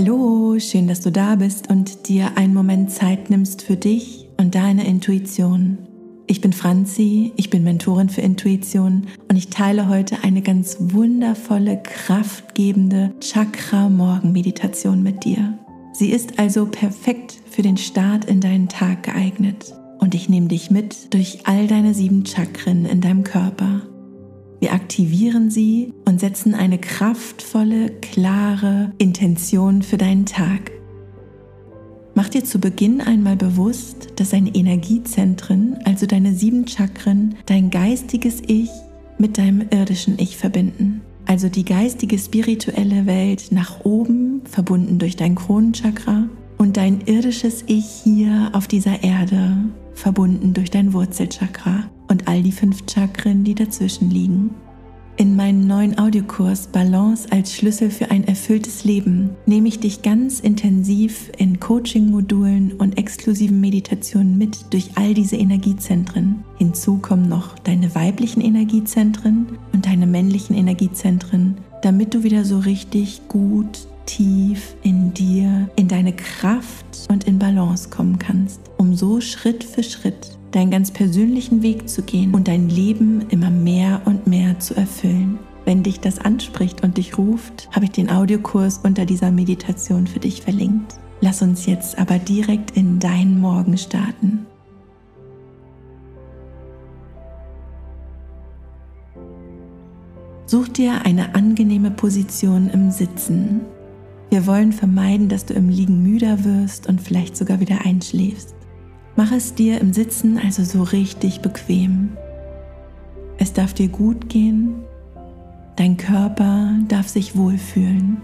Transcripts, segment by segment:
Hallo, schön, dass du da bist und dir einen Moment Zeit nimmst für dich und deine Intuition. Ich bin Franzi, ich bin Mentorin für Intuition und ich teile heute eine ganz wundervolle, kraftgebende Chakra-Morgen-Meditation mit dir. Sie ist also perfekt für den Start in deinen Tag geeignet und ich nehme dich mit durch all deine sieben Chakren in deinem aktivieren sie und setzen eine kraftvolle, klare Intention für deinen Tag. Mach dir zu Beginn einmal bewusst, dass deine Energiezentren, also deine sieben Chakren, dein geistiges Ich mit deinem irdischen Ich verbinden. Also die geistige spirituelle Welt nach oben, verbunden durch dein Kronenchakra, und dein irdisches Ich hier auf dieser Erde, verbunden durch dein Wurzelchakra und all die fünf Chakren, die dazwischen liegen. In meinem neuen Audiokurs Balance als Schlüssel für ein erfülltes Leben nehme ich dich ganz intensiv in Coaching-Modulen und exklusiven Meditationen mit durch all diese Energiezentren. Hinzu kommen noch deine weiblichen Energiezentren und deine männlichen Energiezentren, damit du wieder so richtig gut tief in dir, in deine Kraft und in Balance kommen kannst, um so Schritt für Schritt deinen ganz persönlichen Weg zu gehen und dein Leben immer mehr und mehr zu erfüllen. Wenn dich das anspricht und dich ruft, habe ich den Audiokurs unter dieser Meditation für dich verlinkt. Lass uns jetzt aber direkt in deinen Morgen starten. Such dir eine angenehme Position im Sitzen. Wir wollen vermeiden, dass du im Liegen müder wirst und vielleicht sogar wieder einschläfst. Mach es dir im Sitzen also so richtig bequem. Es darf dir gut gehen, dein Körper darf sich wohlfühlen.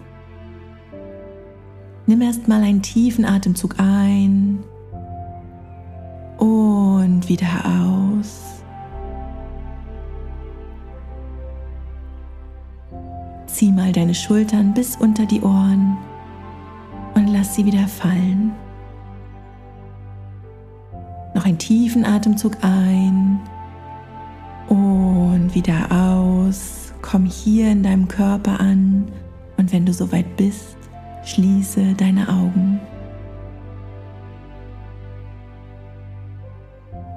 Nimm erst mal einen tiefen Atemzug ein und wieder aus. Zieh mal deine Schultern bis unter die Ohren und lass sie wieder fallen. Noch einen tiefen Atemzug ein und wieder aus. Komm hier in deinem Körper an und wenn du soweit bist, schließe deine Augen.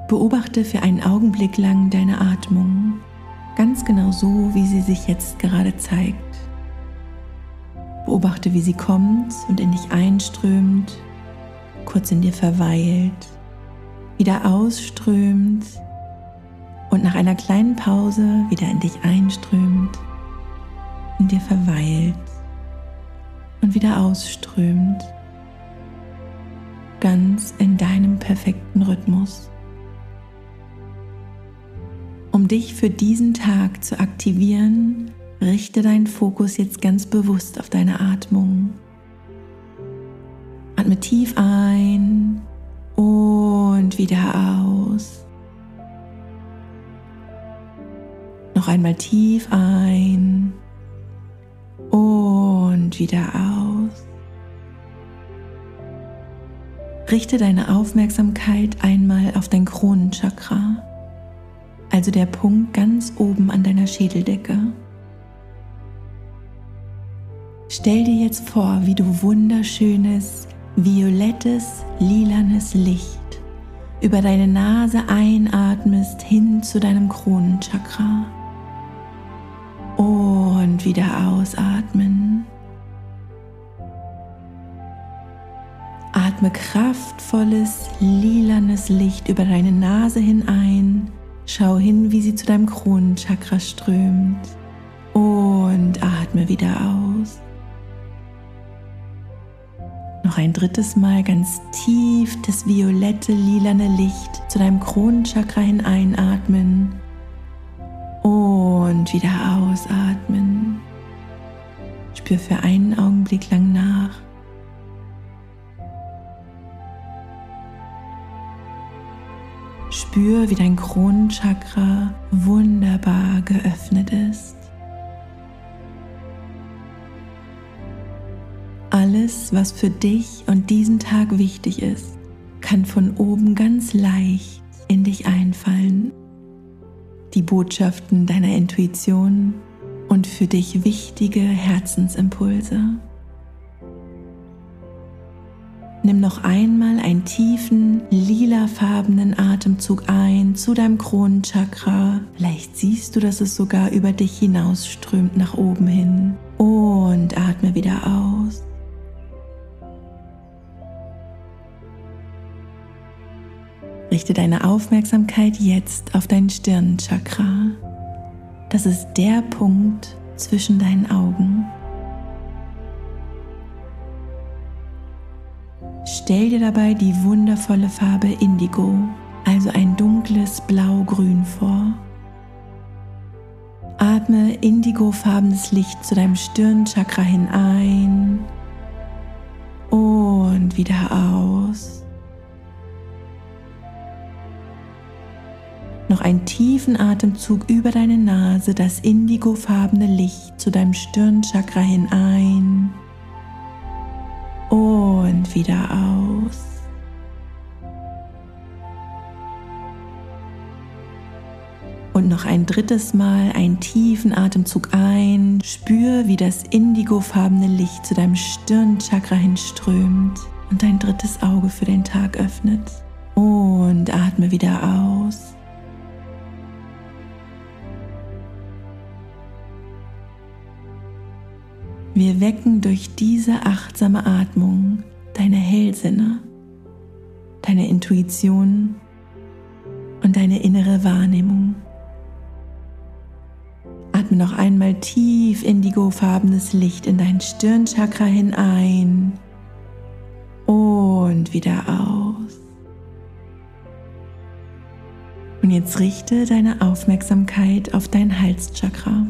Beobachte für einen Augenblick lang deine Atmung, ganz genau so, wie sie sich jetzt gerade zeigt. Beobachte, wie sie kommt und in dich einströmt, kurz in dir verweilt wieder ausströmt und nach einer kleinen Pause wieder in dich einströmt, in dir verweilt und wieder ausströmt, ganz in deinem perfekten Rhythmus. Um dich für diesen Tag zu aktivieren, richte deinen Fokus jetzt ganz bewusst auf deine Atmung. Atme tief ein und wieder aus. Noch einmal tief ein und wieder aus. Richte deine Aufmerksamkeit einmal auf dein Kronenchakra, also der Punkt ganz oben an deiner Schädeldecke. Stell dir jetzt vor, wie du wunderschönes, violettes, lilanes Licht über deine Nase einatmest hin zu deinem Kronenchakra und wieder ausatmen. Atme kraftvolles, lilanes Licht über deine Nase hinein. Schau hin, wie sie zu deinem Kronenchakra strömt. Und atme wieder aus. Noch ein drittes Mal ganz tief das violette, lilane Licht zu deinem Kronenchakra hineinatmen und wieder ausatmen. Spür für einen Augenblick lang nach. Spür, wie dein Kronenchakra wunderbar geöffnet ist. Alles, was für dich und diesen Tag wichtig ist, kann von oben ganz leicht in dich einfallen. Die Botschaften deiner Intuition und für dich wichtige Herzensimpulse. Nimm noch einmal einen tiefen, lilafarbenen Atemzug ein zu deinem Kronenchakra. Vielleicht siehst du, dass es sogar über dich hinausströmt nach oben hin. Und atme wieder aus. Richte deine Aufmerksamkeit jetzt auf dein Stirnchakra. Das ist der Punkt zwischen deinen Augen. Stell dir dabei die wundervolle Farbe Indigo, also ein dunkles Blau-Grün vor. Atme indigofarbenes Licht zu deinem Stirnchakra hinein und wieder aus. Noch einen tiefen Atemzug über deine Nase, das indigofarbene Licht zu deinem Stirnchakra hinein und wieder aus. Und noch ein drittes Mal einen tiefen Atemzug ein. Spür, wie das indigofarbene Licht zu deinem Stirnchakra hinströmt und dein drittes Auge für den Tag öffnet. Und atme wieder aus. Wir wecken durch diese achtsame Atmung deine Hellsinne, deine Intuition und deine innere Wahrnehmung. Atme noch einmal tief indigofarbenes Licht in dein Stirnchakra hinein und wieder aus. Und jetzt richte deine Aufmerksamkeit auf dein Halschakra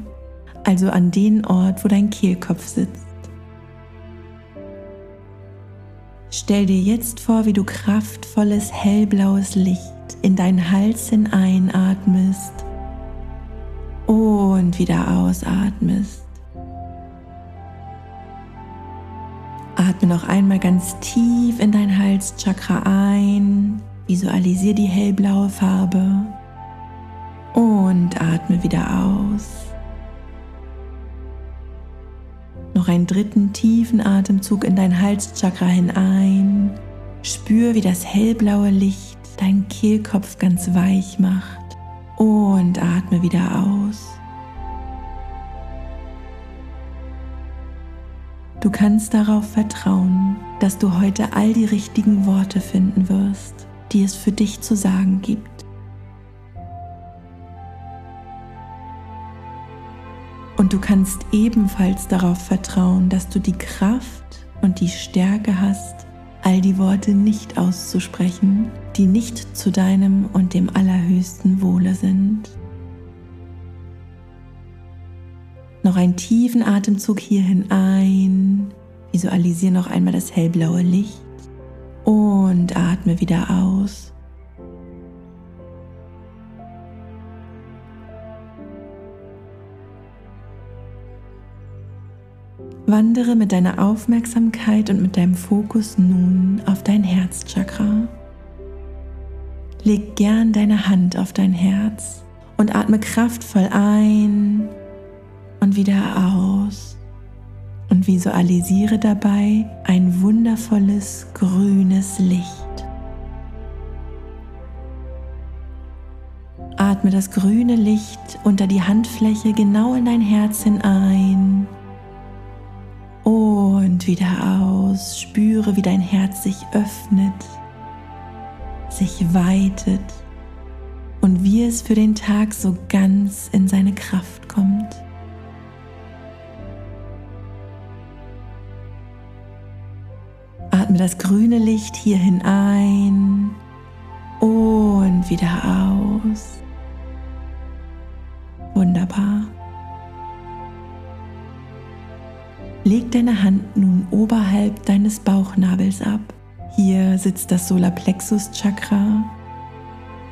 also an den Ort, wo dein Kehlkopf sitzt. Stell dir jetzt vor, wie du kraftvolles hellblaues Licht in deinen Hals hineinatmest und wieder ausatmest. Atme noch einmal ganz tief in dein Halschakra ein, visualisiere die hellblaue Farbe und atme wieder aus. Noch einen dritten tiefen Atemzug in dein Halschakra hinein. Spür, wie das hellblaue Licht deinen Kehlkopf ganz weich macht. Und atme wieder aus. Du kannst darauf vertrauen, dass du heute all die richtigen Worte finden wirst, die es für dich zu sagen gibt. Und du kannst ebenfalls darauf vertrauen, dass du die Kraft und die Stärke hast, all die Worte nicht auszusprechen, die nicht zu deinem und dem allerhöchsten Wohle sind. Noch einen tiefen Atemzug hier hinein. Visualisiere noch einmal das hellblaue Licht und atme wieder aus. Wandere mit deiner Aufmerksamkeit und mit deinem Fokus nun auf dein Herzchakra. Leg gern deine Hand auf dein Herz und atme kraftvoll ein und wieder aus und visualisiere dabei ein wundervolles grünes Licht. Atme das grüne Licht unter die Handfläche genau in dein Herz hinein und wieder aus. Spüre, wie dein Herz sich öffnet, sich weitet und wie es für den Tag so ganz in seine Kraft kommt. Atme das grüne Licht hier hinein und wieder aus. Wunderbar. Leg deine Hand nun oberhalb deines Bauchnabels ab. Hier sitzt das Solarplexus Chakra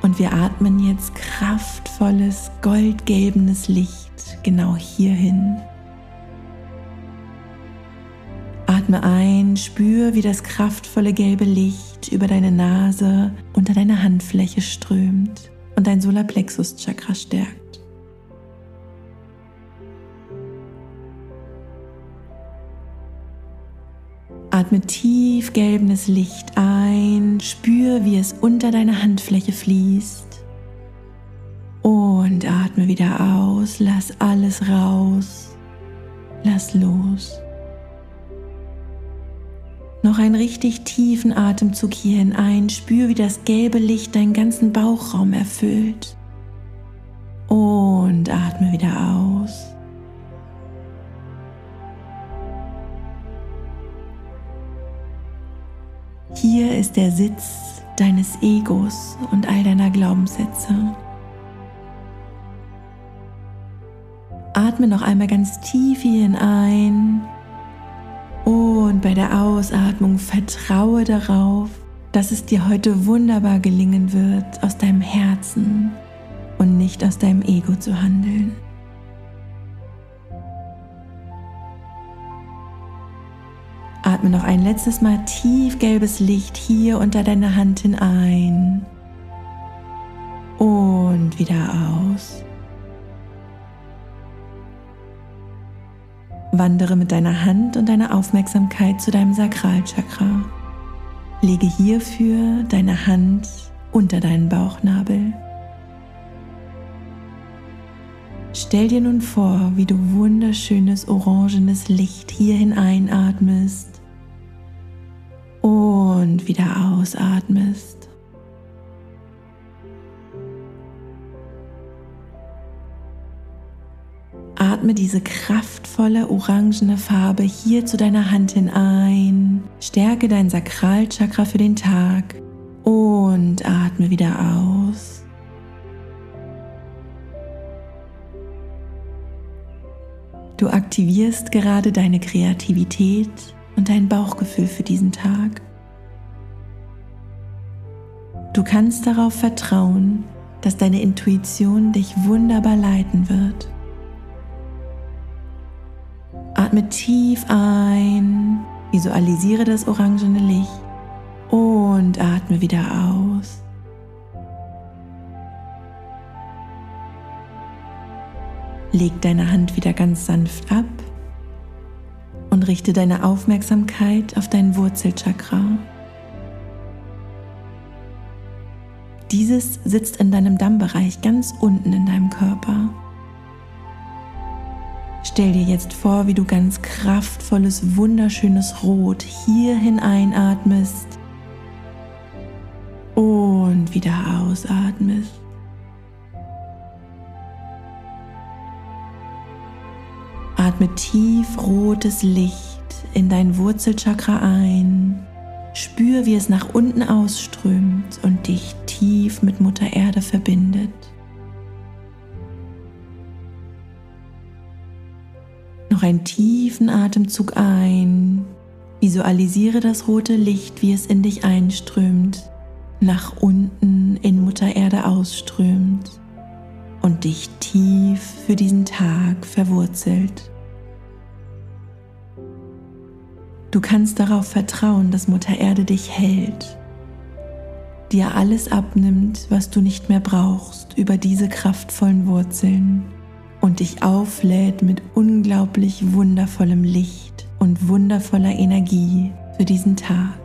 und wir atmen jetzt kraftvolles goldgelbenes Licht genau hierhin. Atme ein, spür, wie das kraftvolle gelbe Licht über deine Nase unter deine Handfläche strömt und dein Solarplexus Chakra stärkt. Atme tief gelbenes Licht ein, spür, wie es unter deiner Handfläche fließt. Und atme wieder aus, lass alles raus, lass los. Noch einen richtig tiefen Atemzug hier hinein, spür, wie das gelbe Licht deinen ganzen Bauchraum erfüllt. Und atme wieder aus. Hier ist der Sitz deines Egos und all deiner Glaubenssätze. Atme noch einmal ganz tief hier hinein und bei der Ausatmung vertraue darauf, dass es dir heute wunderbar gelingen wird, aus deinem Herzen und nicht aus deinem Ego zu handeln. Atme noch ein letztes Mal tief gelbes Licht hier unter deine Hand hinein und wieder aus. Wandere mit deiner Hand und deiner Aufmerksamkeit zu deinem Sakralchakra. Lege hierfür deine Hand unter deinen Bauchnabel. Stell dir nun vor, wie du wunderschönes orangenes Licht hierhin einatmest und wieder ausatmest. Atme diese kraftvolle orangene Farbe hier zu deiner Hand hinein. Stärke dein Sakralchakra für den Tag und atme wieder aus. Du aktivierst gerade deine Kreativität und dein Bauchgefühl für diesen Tag. Du kannst darauf vertrauen, dass deine Intuition dich wunderbar leiten wird. Atme tief ein, visualisiere das orangene Licht und atme wieder aus. Leg deine Hand wieder ganz sanft ab und richte deine Aufmerksamkeit auf dein Wurzelchakra. Dieses sitzt in deinem Dammbereich ganz unten in deinem Körper. Stell dir jetzt vor, wie du ganz kraftvolles, wunderschönes Rot hier hineinatmest und wieder ausatmest. Atme tief rotes Licht in dein Wurzelchakra ein. Spür, wie es nach unten ausströmt und dich tief mit Mutter Erde verbindet. Noch einen tiefen Atemzug ein. Visualisiere das rote Licht, wie es in dich einströmt, nach unten in Mutter Erde ausströmt und dich tief für diesen Tag verwurzelt. Du kannst darauf vertrauen, dass Mutter Erde dich hält, dir alles abnimmt, was du nicht mehr brauchst über diese kraftvollen Wurzeln und dich auflädt mit unglaublich wundervollem Licht und wundervoller Energie für diesen Tag.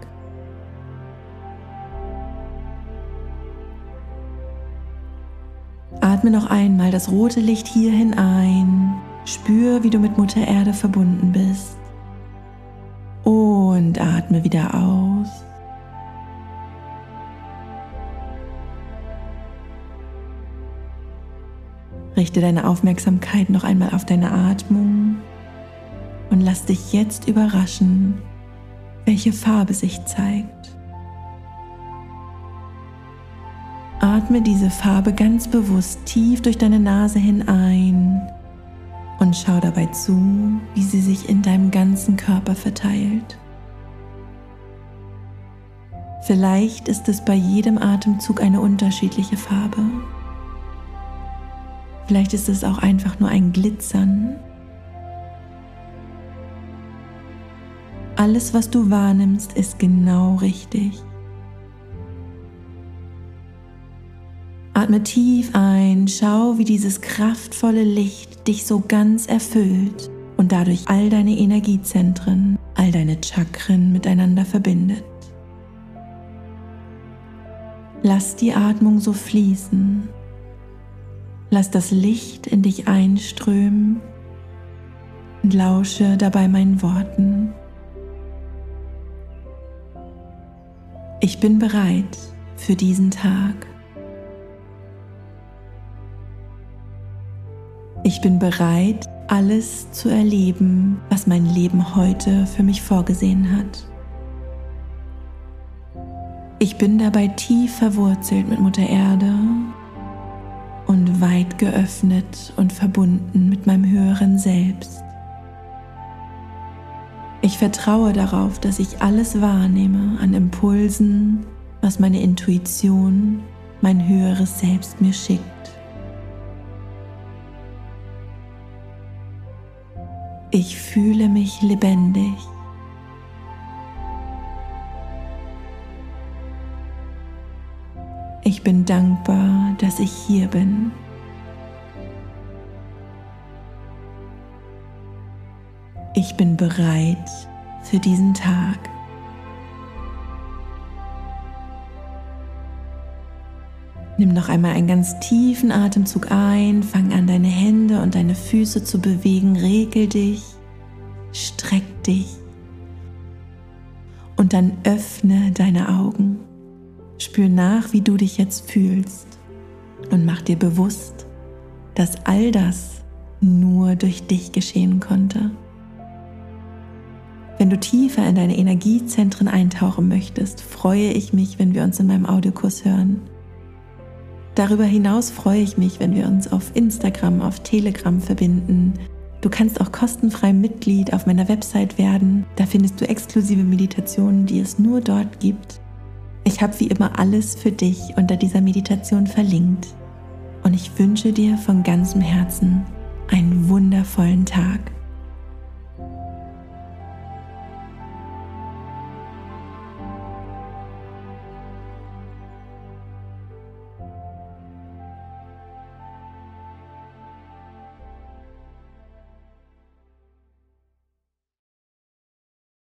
Atme noch einmal das rote Licht hier hinein. Spür, wie du mit Mutter Erde verbunden bist und atme wieder aus. Richte deine Aufmerksamkeit noch einmal auf deine Atmung und lass dich jetzt überraschen, welche Farbe sich zeigt. Atme diese Farbe ganz bewusst tief durch deine Nase hinein und schau dabei zu, wie sie sich in deinem ganzen Körper verteilt. Vielleicht ist es bei jedem Atemzug eine unterschiedliche Farbe. Vielleicht ist es auch einfach nur ein Glitzern. Alles, was du wahrnimmst, ist genau richtig. Atme tief ein, schau, wie dieses kraftvolle Licht dich so ganz erfüllt und dadurch all deine Energiezentren, all deine Chakren miteinander verbindet. Lass die Atmung so fließen. Lass das Licht in dich einströmen und lausche dabei meinen Worten. Ich bin bereit für diesen Tag. Ich bin bereit, alles zu erleben, was mein Leben heute für mich vorgesehen hat. Ich bin dabei tief verwurzelt mit Mutter Erde und weit geöffnet und verbunden mit meinem höheren Selbst. Ich vertraue darauf, dass ich alles wahrnehme an Impulsen, was meine Intuition, mein höheres Selbst mir schickt. Ich fühle mich lebendig. Bin dankbar, dass ich hier bin. Ich bin bereit für diesen Tag. Nimm noch einmal einen ganz tiefen Atemzug ein, fang an deine Hände und deine Füße zu bewegen, regel dich, streck dich und dann öffne deine Augen. Spür nach, wie du dich jetzt fühlst und mach dir bewusst, dass all das nur durch dich geschehen konnte. Wenn du tiefer in deine Energiezentren eintauchen möchtest, freue ich mich, wenn wir uns in meinem Audiokurs hören. Darüber hinaus freue ich mich, wenn wir uns auf Instagram, auf Telegram verbinden. Du kannst auch kostenfrei Mitglied auf meiner Website werden. Da findest du exklusive Meditationen, die es nur dort gibt. Ich habe wie immer alles für dich unter dieser Meditation verlinkt. Und ich wünsche dir von ganzem Herzen einen wundervollen Tag.